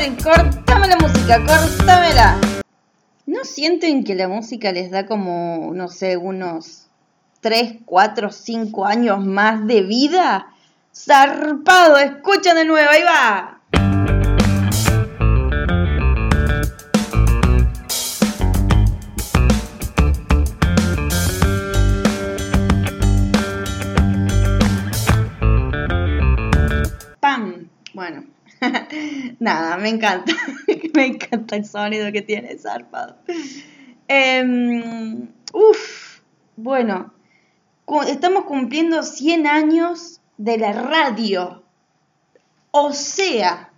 Cortame la música, cortámela. ¿No sienten que la música les da como, no sé, unos 3, 4, 5 años más de vida? Zarpado, escucha de nuevo, ahí va. Bueno, nada, me encanta. me encanta el sonido que tiene zarpado. Em, uf, bueno, estamos cumpliendo 100 años de la radio. O sea,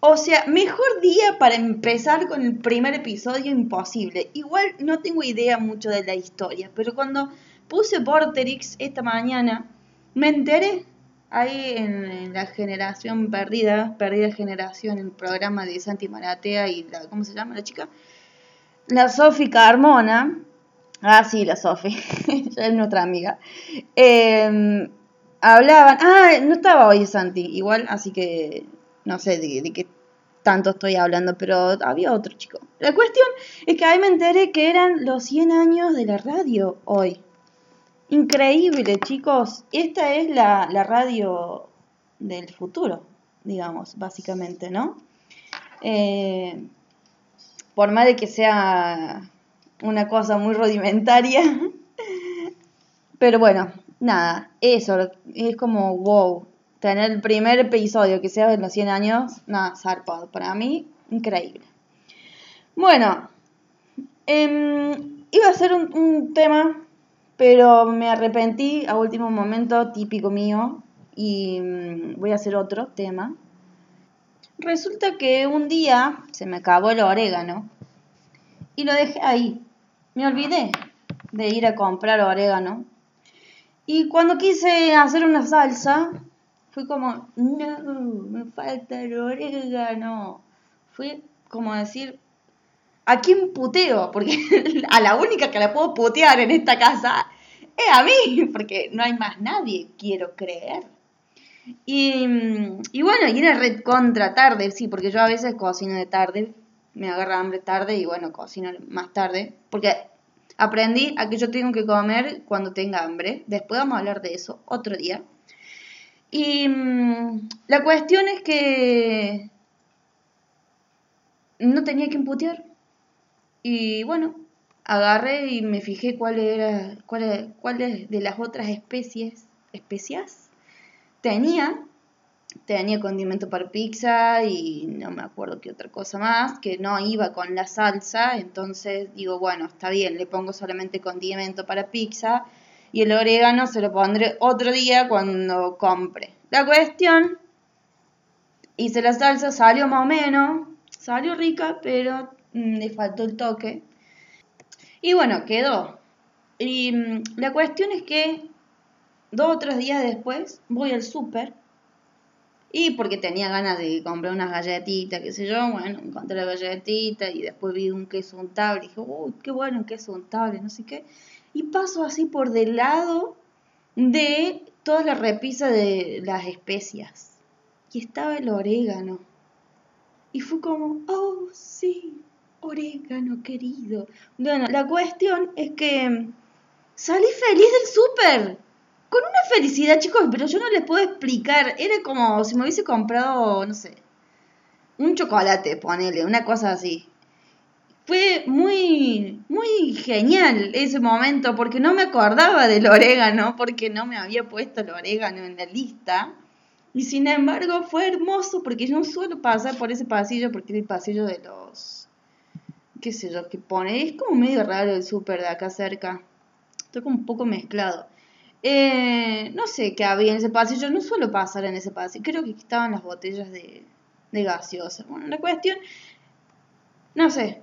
o sea, mejor día para empezar con el primer episodio imposible. Igual no tengo idea mucho de la historia, pero cuando puse Vorterix esta mañana, me enteré ahí en, la generación perdida, perdida generación, el programa de Santi Maratea y la, ¿cómo se llama la chica? La Sofi Carmona. Ah, sí, la Sofi, es nuestra amiga. Em, hablaban, ah, no estaba hoy Santi, igual, así que no sé de, de qué tanto estoy hablando, pero había otro chico. La cuestión es que ahí me enteré que eran los 100 años de la radio hoy. Increíble, chicos. Esta es la, radio del futuro, digamos, básicamente, ¿no? Eh, por más de que sea una cosa muy rudimentaria. Pero bueno, nada, eso es como wow. Tener el primer episodio que sea de los 100 años, nada, zarpado. Para mí, increíble. Bueno, em, iba a ser un tema pero me arrepentí a último momento, típico mío, y mm, voy a hacer otro tema. Resulta que un día se me acabó el orégano y lo dejé ahí. Me olvidé de ir a comprar orégano. Y cuando quise hacer una salsa, fui como, no, me falta el orégano. Fui como decir, ¿a quién puteo? Porque a la única que la puedo putear en esta casa es a mí, porque no hay más nadie, quiero creer. Y, y bueno, y era red contra tarde, sí, porque yo a veces cocino de tarde, me agarra hambre tarde y bueno, cocino más tarde, porque aprendí a que yo tengo que comer cuando tenga hambre. Después vamos a hablar de eso otro día. Y mm, la cuestión es que no tenía que emputear. Y bueno, agarré y me fijé cuál era, cuál, cuáles de las otras especies, especias tenía. Tenía condimento para pizza y no me acuerdo qué otra cosa más, que no iba con la salsa, entonces digo, bueno, está bien, le pongo solamente condimento para pizza y el orégano se lo pondré otro día cuando compre. La cuestión, hice la salsa, salió más o menos, salió rica, pero le faltó el toque. Y bueno, quedó. Y mm, la cuestión es que dos o tres días después voy al súper y porque tenía ganas de comprar unas galletitas, qué sé yo, bueno, encontré la galletita y después vi un queso untable y dije, uy, qué bueno un queso untable, no sé qué. Y paso así por del lado de toda la repisa de las especias. Y estaba el orégano. Y fue como, oh, sí, orégano querido. Bueno, la cuestión es que salí feliz del súper. Con una felicidad, chicos, pero yo no les puedo explicar. Era como si me hubiese comprado, no sé, un chocolate, ponele, una cosa así. Fue muy, muy genial ese momento porque no me acordaba del orégano, porque no me había puesto el orégano en la lista. Y sin embargo fue hermoso porque yo no suelo pasar por ese pasillo porque es el pasillo de los qué sé yo, que pone. Es como medio raro el súper de acá cerca. Estoy como un poco mezclado. Eh, no sé qué había en ese pasillo. No suelo pasar en ese pasillo. Creo que estaban las botellas de, de gaseosa. Bueno, la cuestión, no sé.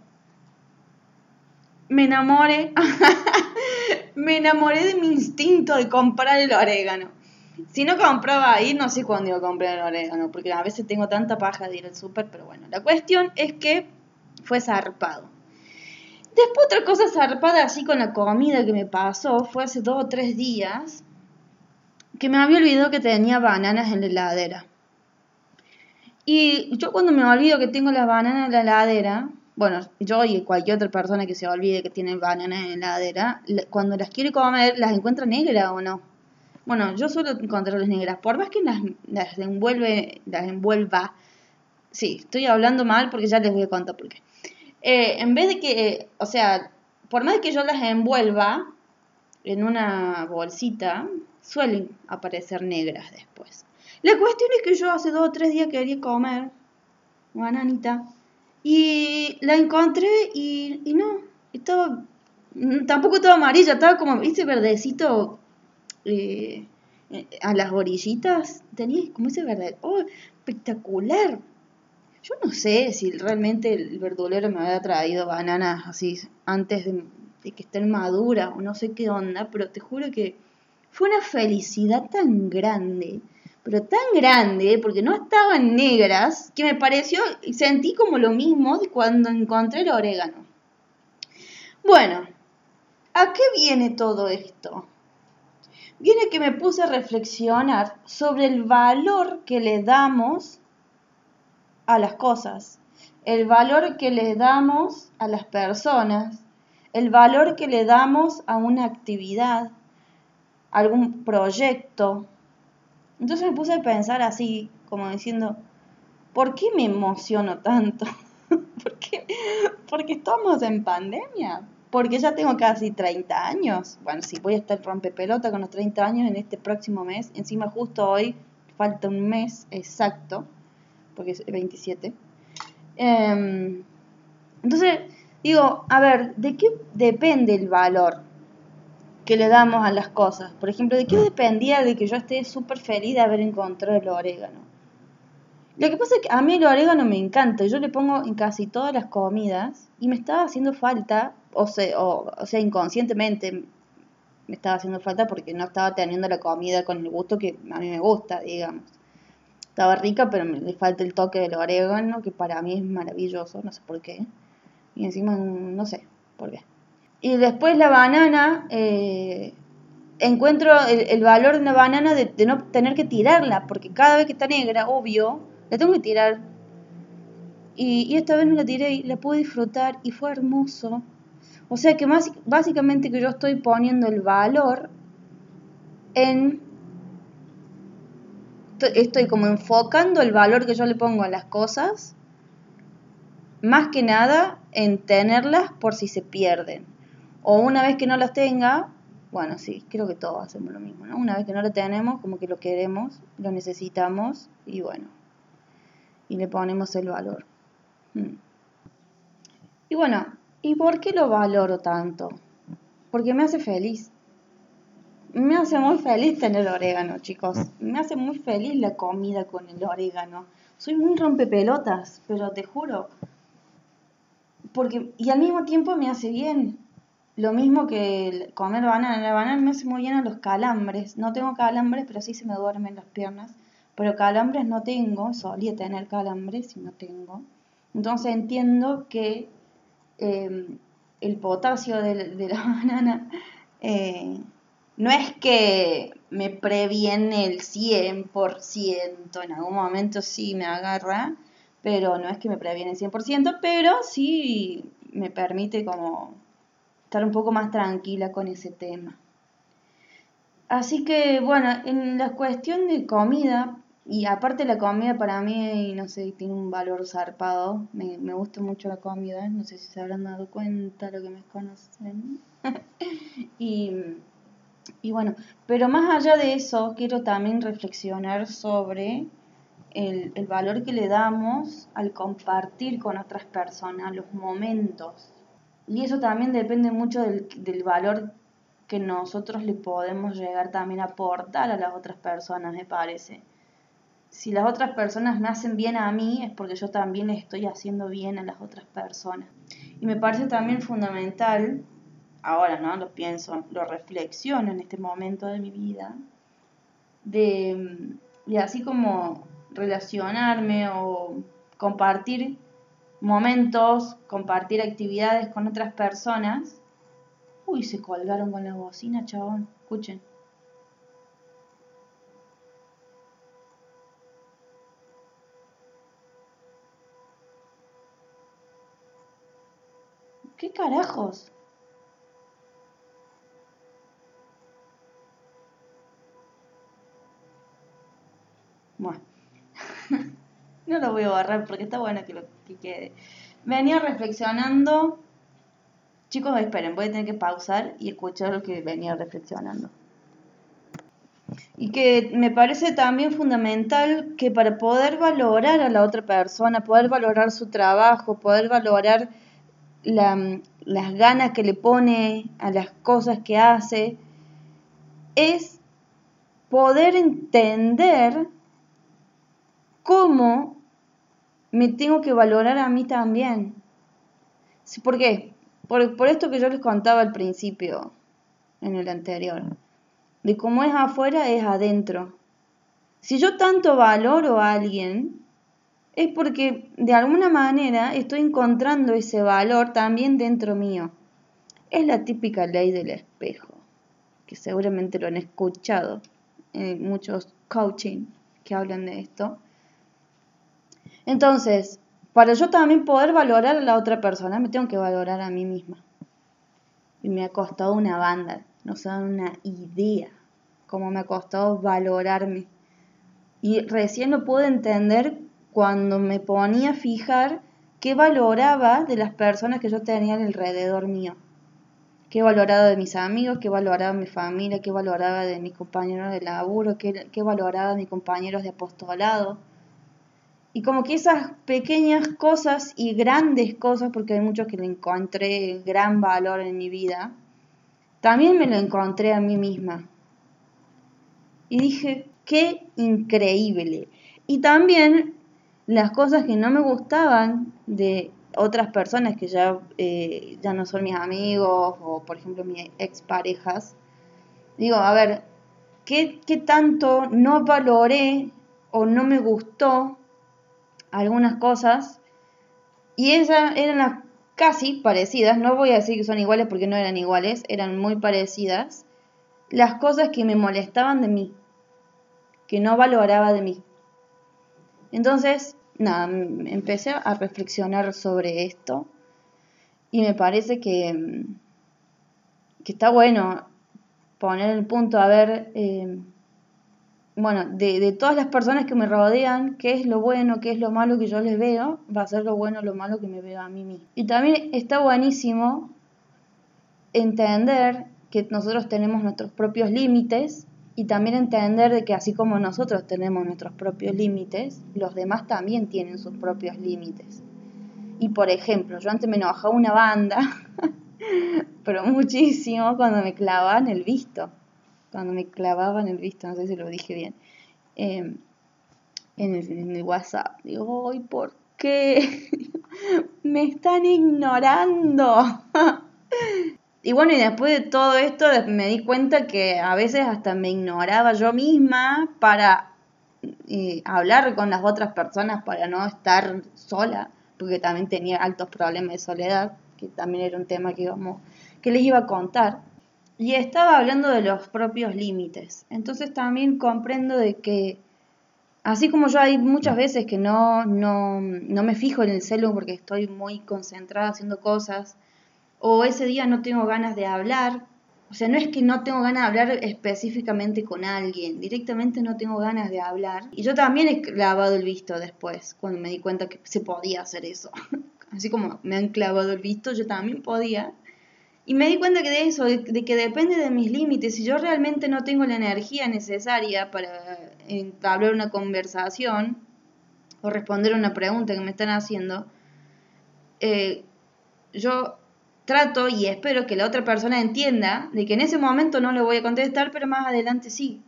Me enamoré. me enamoré de mi instinto de comprar el orégano. Si no compraba ahí, no sé cuándo iba a comprar el orégano, porque a veces tengo tanta paja de ir al súper, pero bueno, la cuestión es que fue zarpado. Después otra cosa zarpada así con la comida que me pasó fue hace dos o tres días que me había olvidado que tenía bananas en la heladera. Y yo cuando me olvido que tengo las bananas en la heladera, bueno, yo y cualquier otra persona que se olvide que tiene bananas en la heladera, cuando las quiere comer, las encuentra negras o no. Bueno, yo suelo encontrarlas negras, por más que las, las envuelve, las envuelva. Sí, estoy hablando mal porque ya les voy a contar por qué. Eh, en vez de que, o sea, por más que yo las envuelva en una bolsita, suelen aparecer negras después. La cuestión es que yo hace dos o tres días quería comer bananita y la encontré y, y no, estaba, tampoco estaba amarilla, estaba como, viste, verdecito eh, a las orillitas, tenía como ese verde, oh, espectacular. Yo no sé si realmente el verdulero me había traído bananas así antes de, que estén maduras o no sé qué onda, pero te juro que fue una felicidad tan grande, pero tan grande, porque no estaban negras, que me pareció, sentí como lo mismo de cuando encontré el orégano. Bueno, ¿a qué viene todo esto? Viene que me puse a reflexionar sobre el valor que le damos a las cosas, el valor que le damos a las personas, el valor que le damos a una actividad, algún proyecto. Entonces me puse a pensar así, como diciendo, ¿por qué me emociono tanto? ¿Por qué? Porque estamos en pandemia. Porque ya tengo casi 30 años. Bueno, sí, voy a estar rompepelota con los 30 años en este próximo mes. Encima justo hoy falta un mes exacto porque es 27. Em, entonces, digo, a ver, ¿de qué depende el valor que le damos a las cosas? Por ejemplo, ¿de qué dependía de que yo esté súper feliz de haber encontrado el orégano? Lo que pasa es que a mí el orégano me encanta, yo le pongo en casi todas las comidas y me estaba haciendo falta, o sea, o, o sea, inconscientemente me estaba haciendo falta porque no estaba teniendo la comida con el gusto que a mí me gusta, digamos. Estaba rica, pero me, le falta el toque del orégano, que para mí es maravilloso, no sé por qué. Y encima, no sé por qué. Y después la banana, eh, encuentro el, valor de una banana de, no tener que tirarla, porque cada vez que está negra, obvio, la tengo que tirar. Y, y esta vez no la tiré y la pude disfrutar y fue hermoso. O sea que más, básicamente que yo estoy poniendo el valor en estoy como enfocando el valor que yo le pongo a las cosas, más que nada en tenerlas por si se pierden. O una vez que no las tenga, bueno, sí, creo que todos hacemos lo mismo, ¿no? Una vez que no lo tenemos, como que lo queremos, lo necesitamos y bueno, y le ponemos el valor. Hmm. Y bueno, ¿y por qué lo valoro tanto? Porque me hace feliz me hace muy feliz tener orégano, chicos. Me hace muy feliz la comida con el orégano. Soy muy rompepelotas, pero te juro. Porque, y al mismo tiempo me hace bien. Lo mismo que comer banana. La banana me hace muy bien a los calambres. No tengo calambres, pero sí se me duermen las piernas. Pero calambres no tengo. Solía tener calambres y no tengo. Entonces entiendo que eh, el potasio de, de la banana eh, no es que me previene el 100%, en algún momento sí me agarra, pero no es que me previene el 100%, pero sí me permite como estar un poco más tranquila con ese tema. Así que bueno, en la cuestión de comida, y aparte la comida para mí, no sé, tiene un valor zarpado, me, me gusta mucho la comida, no sé si se habrán dado cuenta lo que me conocen. y y bueno, pero más allá de eso, quiero también reflexionar sobre el, valor que le damos al compartir con otras personas los momentos. Y eso también depende mucho del, valor que nosotros le podemos llegar también a aportar a las otras personas, me parece. Si las otras personas me hacen bien a mí, es porque yo también estoy haciendo bien a las otras personas. Y me parece también fundamental ahora, ¿no? Lo pienso, lo reflexiono en este momento de mi vida, mm, de, así como relacionarme o compartir momentos, compartir actividades con otras personas. Uy, se colgaron con la bocina, chabón. Escuchen. ¿Qué carajos? No lo voy a borrar porque está bueno que lo que quede. Venía reflexionando. Chicos, esperen, voy a tener que pausar y escuchar lo que venía reflexionando. Y que me parece también fundamental que para poder valorar a la otra persona, poder valorar su trabajo, poder valorar las ganas que le pone a las cosas que hace, es poder entender cómo me tengo que valorar a mí también. ¿Por qué? Por, por esto que yo les contaba al principio, en el anterior, de cómo es afuera es adentro. Si yo tanto valoro a alguien, es porque de alguna manera estoy encontrando ese valor también dentro mío. Es la típica ley del espejo, que seguramente lo han escuchado en muchos coaching que hablan de esto. Entonces, para yo también poder valorar a la otra persona, me tengo que valorar a mí misma. Y me ha costado una banda, no se dan una idea cómo me ha costado valorarme. Y recién lo pude entender cuando me ponía a fijar qué valoraba de las personas que yo tenía alrededor mío. Qué valoraba de mis amigos, qué valoraba de mi familia, qué valoraba de mis compañeros de laburo, qué, qué valoraba de mis compañeros de apostolado y como que esas pequeñas cosas y grandes cosas, porque hay muchos que le encontré gran valor en mi vida, también me lo encontré a mí misma. Y dije, qué increíble. Y también las cosas que no me gustaban de otras personas que ya, eh, ya no son mis amigos o por ejemplo mis exparejas, digo, a ver, ¿qué, ¿qué tanto no valoré o no me gustó algunas cosas y esas eran casi parecidas, no voy a decir que son iguales porque no eran iguales, eran muy parecidas, las cosas que me molestaban de mí, que no valoraba de mí. Entonces, nada, empecé a reflexionar sobre esto y me parece que, que está bueno poner el punto a ver eh, bueno, de, de, todas las personas que me rodean, qué es lo bueno, qué es lo malo que yo les veo, va a ser lo bueno o lo malo que me veo a mí mismo. Y también está buenísimo entender que nosotros tenemos nuestros propios límites y también entender de que así como nosotros tenemos nuestros propios límites, los demás también tienen sus propios límites. Y por ejemplo, yo antes me enojaba una banda, pero muchísimo cuando me clavaban el visto cuando me clavaban el visto, no sé si lo dije bien, em, en, el, WhatsApp. Digo, ¡ay, por qué! me están ignorando. y bueno, y después de todo esto me di cuenta que a veces hasta me ignoraba yo misma para eh, hablar con las otras personas, para no estar sola, porque también tenía altos problemas de soledad, que también era un tema que, íbamos, que les iba a contar. Y estaba hablando de los propios límites. Entonces también comprendo de que, así como yo hay muchas veces que no, no, no me fijo en el celu porque estoy muy concentrada haciendo cosas, o ese día no tengo ganas de hablar, o sea, no es que no tengo ganas de hablar específicamente con alguien, directamente no tengo ganas de hablar. Y yo también he clavado el visto después, cuando me di cuenta que se podía hacer eso. Así como me han clavado el visto, yo también podía. Y me di cuenta que de eso, de, que depende de mis límites. Si yo realmente no tengo la energía necesaria para entablar una conversación o responder una pregunta que me están haciendo, eh, yo trato y espero que la otra persona entienda de que en ese momento no le voy a contestar, pero más adelante sí.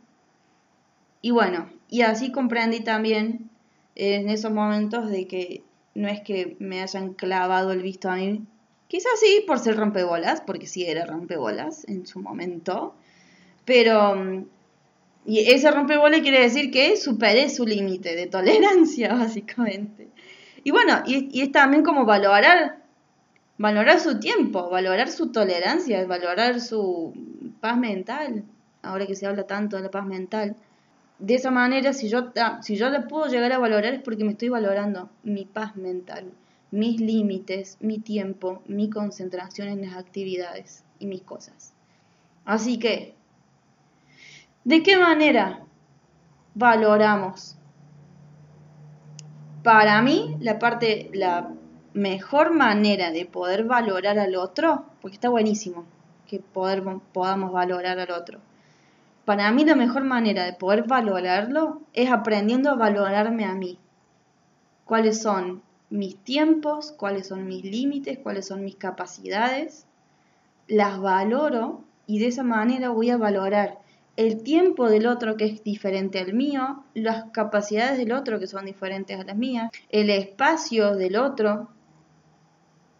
Y bueno, y así comprendí también en esos momentos de que no es que me hayan clavado el visto a mí Quizás sí, por ser rompebolas, porque sí era rompebolas en su momento. Pero. Mm, y ese rompebolas quiere decir que superé su límite de tolerancia, básicamente. Y bueno, y, es también como valorar, valorar su tiempo, valorar su tolerancia, valorar su paz mental. Ahora que se habla tanto de la paz mental. De esa manera, si yo, si yo la puedo llegar a valorar es porque me estoy valorando mi paz mental mis límites, mi tiempo, mi concentración en las actividades y mis cosas. Así que, ¿de qué manera valoramos? Para mí, la parte, la mejor manera de poder valorar al otro, porque está buenísimo que poder, podamos valorar al otro. Para mí la mejor manera de poder valorarlo es aprendiendo a valorarme a mí. ¿Cuáles son mis tiempos, cuáles son mis límites, cuáles son mis capacidades, las valoro y de esa manera voy a valorar el tiempo del otro que es diferente al mío, las capacidades del otro que son diferentes a las mías, el espacio del otro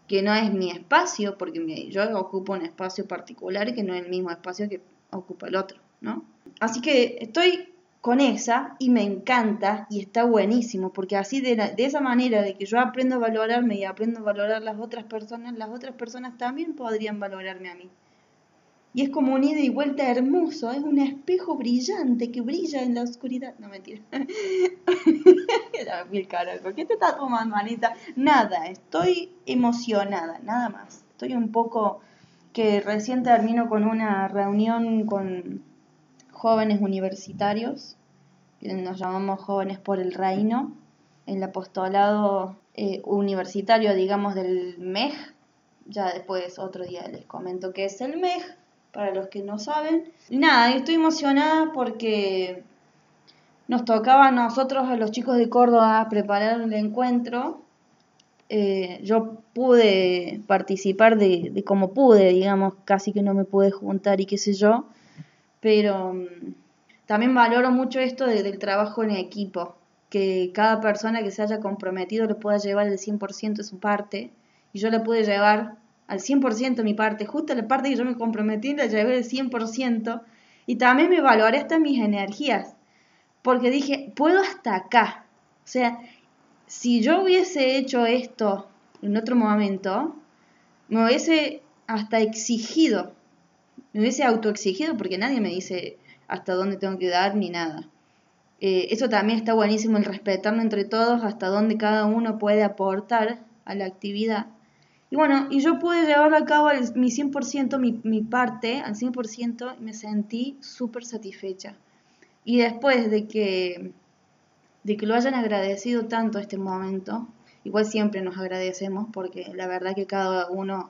que no es mi espacio, porque yo ocupo un espacio particular que no es el mismo espacio que ocupa el otro, ¿no? Así que estoy con esa y me encanta y está buenísimo, porque así de, de, esa manera de que yo aprendo a valorarme y aprendo a valorar las otras personas, las otras personas también podrían valorarme a mí. Y es como un ida y vuelta hermoso, es un espejo brillante que brilla en la oscuridad. No, mentira. carajo, ¿qué te está tomando, manita? Nada, estoy emocionada, nada más. Estoy un poco que recién termino con una reunión con jóvenes universitarios nos llamamos Jóvenes por el Reino, el apostolado eh, universitario, digamos, del MEG. Ya después otro día les comento qué es el MEG, para los que no saben. nada, estoy emocionada porque nos tocaba a nosotros, a los chicos de Córdoba, preparar el encuentro. Eh, yo pude participar de, de como pude, digamos, casi que no me pude juntar y qué sé yo, pero mm, también valoro mucho esto del trabajo en equipo, que cada persona que se haya comprometido le pueda llevar el 100% de su parte y yo le pude llevar al 100% mi parte, justo la parte que yo me comprometí la llevé el 100% y también me valoré hasta mis energías, porque dije, puedo hasta acá. O sea, si yo hubiese hecho esto en otro momento, me hubiese hasta exigido, me hubiese autoexigido porque nadie me dice hasta dónde tengo que dar ni nada. Eh, eso también está buenísimo, el respetarnos entre todos hasta dónde cada uno puede aportar a la actividad. Y bueno, y yo pude llevar a cabo mi 100%, mi, mi parte, al 100%, y me sentí súper satisfecha. Y después de que, de que lo hayan agradecido tanto este momento, igual siempre nos agradecemos porque la verdad que cada uno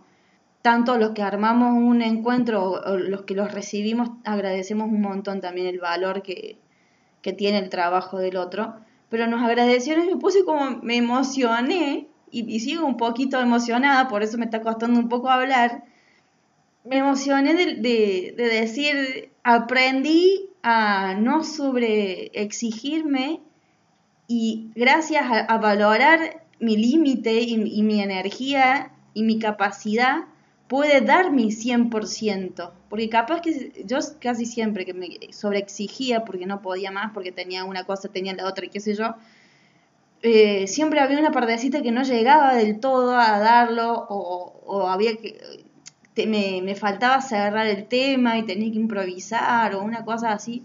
tanto los que armamos un encuentro o los que los recibimos agradecemos un montón también el valor que, tiene el trabajo del otro. Pero nos agradecieron y me puse como, me emocioné y, sigo un poquito emocionada, por eso me está costando un poco hablar. Me emocioné de, decir, aprendí a no sobre exigirme y gracias a, valorar mi límite y mi energía y mi capacidad, puede dar mi 100%, porque capaz que yo casi siempre que me sobreexigía porque no podía más, porque tenía una cosa, tenía la otra y qué sé yo, eh, siempre había una partecita que no llegaba del todo a darlo o, había que... me, me faltaba cerrar el tema y tenía que improvisar o una cosa así.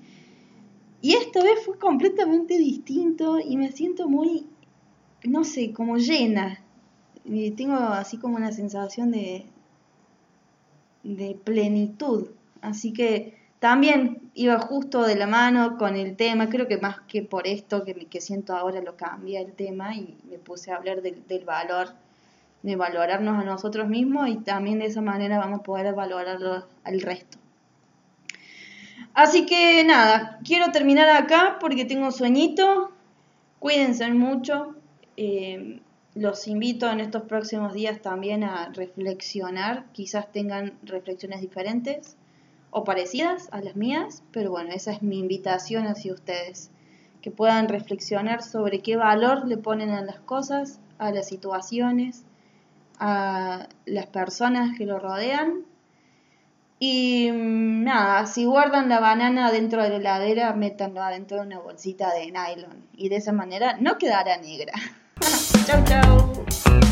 Y esta vez fue completamente distinto y me siento muy, no sé, como llena. tengo así como una sensación de, de plenitud. Así que también iba justo de la mano con el tema, creo que más que por esto que, que siento ahora lo cambia el tema y me puse a hablar del, valor, de valorarnos a nosotros mismos y también de esa manera vamos a poder valorarlo al resto. Así que nada, quiero terminar acá porque tengo sueñito. Cuídense mucho. Eh, los invito en estos próximos días también a reflexionar, quizás tengan reflexiones diferentes o parecidas a las mías, pero bueno, esa es mi invitación hacia ustedes, que puedan reflexionar sobre qué valor le ponen a las cosas, a las situaciones, a las personas que lo rodean. Y mm, nada, si guardan la banana dentro de la heladera, métanla dentro de una bolsita de nylon y de esa manera no quedará negra. Tchau, tchau.